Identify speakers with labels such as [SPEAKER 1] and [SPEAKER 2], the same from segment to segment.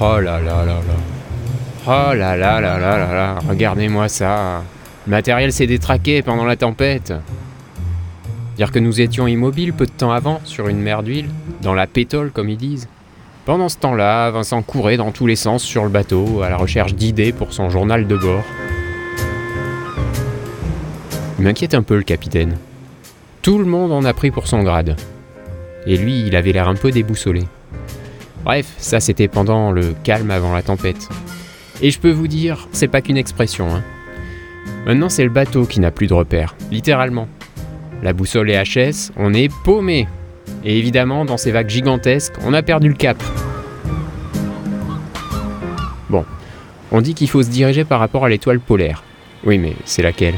[SPEAKER 1] Oh là là là là. Oh là là là là là là. Regardez-moi ça. Le matériel s'est détraqué pendant la tempête. Dire que nous étions immobiles peu de temps avant, sur une mer d'huile, dans la pétole comme ils disent. Pendant ce temps-là, Vincent courait dans tous les sens sur le bateau, à la recherche d'idées pour son journal de bord. Il m'inquiète un peu le capitaine. Tout le monde en a pris pour son grade. Et lui, il avait l'air un peu déboussolé. Bref, ça c'était pendant le calme avant la tempête. Et je peux vous dire, c'est pas qu'une expression. Hein. Maintenant, c'est le bateau qui n'a plus de repères, littéralement. La boussole est HS, on est paumé. Et évidemment, dans ces vagues gigantesques, on a perdu le cap. Bon, on dit qu'il faut se diriger par rapport à l'étoile polaire. Oui, mais c'est laquelle?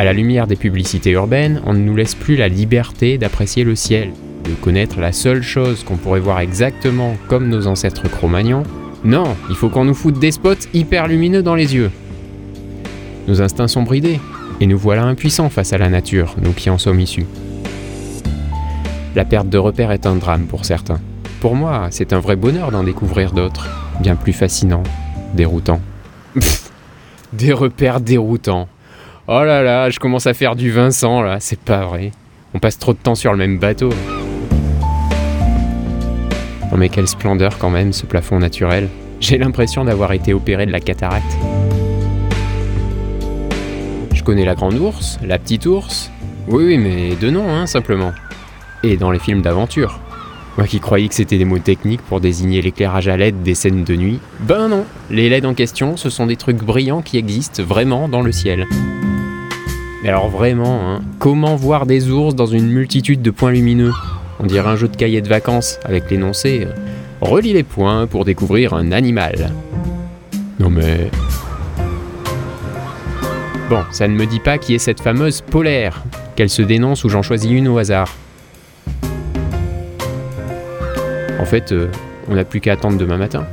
[SPEAKER 1] À la lumière des publicités urbaines, on ne nous laisse plus la liberté d'apprécier le ciel, de connaître la seule chose qu'on pourrait voir exactement comme nos ancêtres cro-magnons. Non, il faut qu'on nous foute des spots hyper lumineux dans les yeux. Nos instincts sont bridés, et nous voilà impuissants face à la nature, nous qui en sommes issus. La perte de repères est un drame pour certains. Pour moi, c'est un vrai bonheur d'en découvrir d'autres, bien plus fascinants, déroutants. des repères déroutants. Oh là là, je commence à faire du Vincent là, c'est pas vrai. On passe trop de temps sur le même bateau. Non mais quelle splendeur quand même ce plafond naturel. J'ai l'impression d'avoir été opéré de la cataracte. Je connais la grande ours, la petite ours. Oui, oui, mais de nom, hein, simplement. Et dans les films d'aventure. Moi qui croyais que c'était des mots techniques pour désigner l'éclairage à LED des scènes de nuit. Ben non, les LED en question, ce sont des trucs brillants qui existent vraiment dans le ciel. Mais alors vraiment, hein, comment voir des ours dans une multitude de points lumineux? On dirait un jeu de cahier de vacances avec l'énoncé euh, Relis les points pour découvrir un animal. Non mais... Bon, ça ne me dit pas qui est cette fameuse polaire, qu'elle se dénonce ou j'en choisis une au hasard. En fait, euh, on n'a plus qu'à attendre demain matin.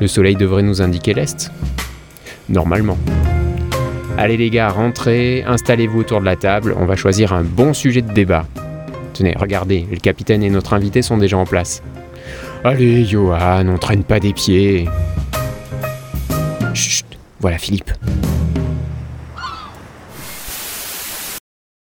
[SPEAKER 1] Le soleil devrait nous indiquer l'est. Normalement. Allez les gars, rentrez, installez-vous autour de la table, on va choisir un bon sujet de débat. Tenez, regardez, le capitaine et notre invité sont déjà en place. Allez, Johan, on traîne pas des pieds. Chut, voilà Philippe.